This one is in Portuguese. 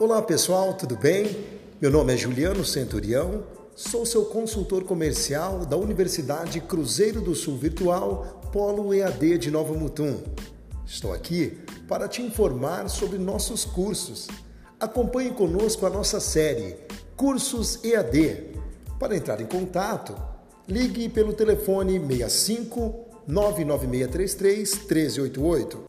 Olá pessoal, tudo bem? Meu nome é Juliano Centurião, sou seu consultor comercial da Universidade Cruzeiro do Sul Virtual Polo EAD de Nova Mutum. Estou aqui para te informar sobre nossos cursos. Acompanhe conosco a nossa série Cursos EAD. Para entrar em contato, ligue pelo telefone 65 99633 1388.